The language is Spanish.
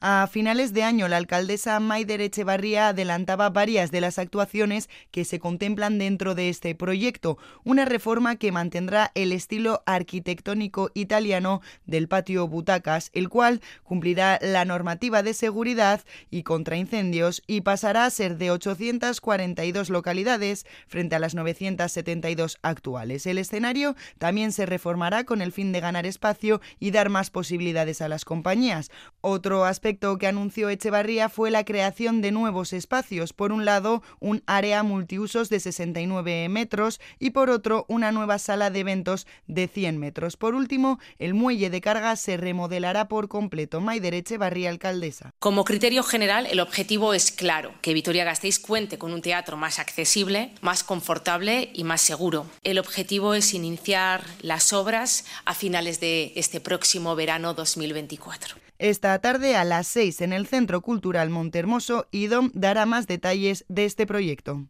A finales de año, la alcaldesa Maider Echevarría adelantaba varias de las actuaciones que se contemplan dentro de este proyecto, una reforma que mantendrá el estilo arquitectónico italiano del patio Butacas, el cual cumplirá la normativa de seguridad y contra incendios y pasará a ser de 842 localidades frente a las 972 actuales. El escenario también se reformará con el fin de ganar espacio y dar más posibilidades a las compañías. Otro aspecto que anunció Echevarría fue la creación de nuevos espacios. Por un lado, un área multiusos de 69 metros y por otro, una nueva sala de eventos de 100 metros. Por último, el muelle de carga se remodelará por completo. Maider Echevarría, alcaldesa. Como criterio general, el objetivo es claro, que Vitoria-Gasteiz cuente con un teatro más accesible, más confortable y más seguro. El objetivo es iniciar las obras a finales de este próximo verano 2024. Esta tarde a las 6 en el Centro Cultural Montermoso, IDOM dará más detalles de este proyecto.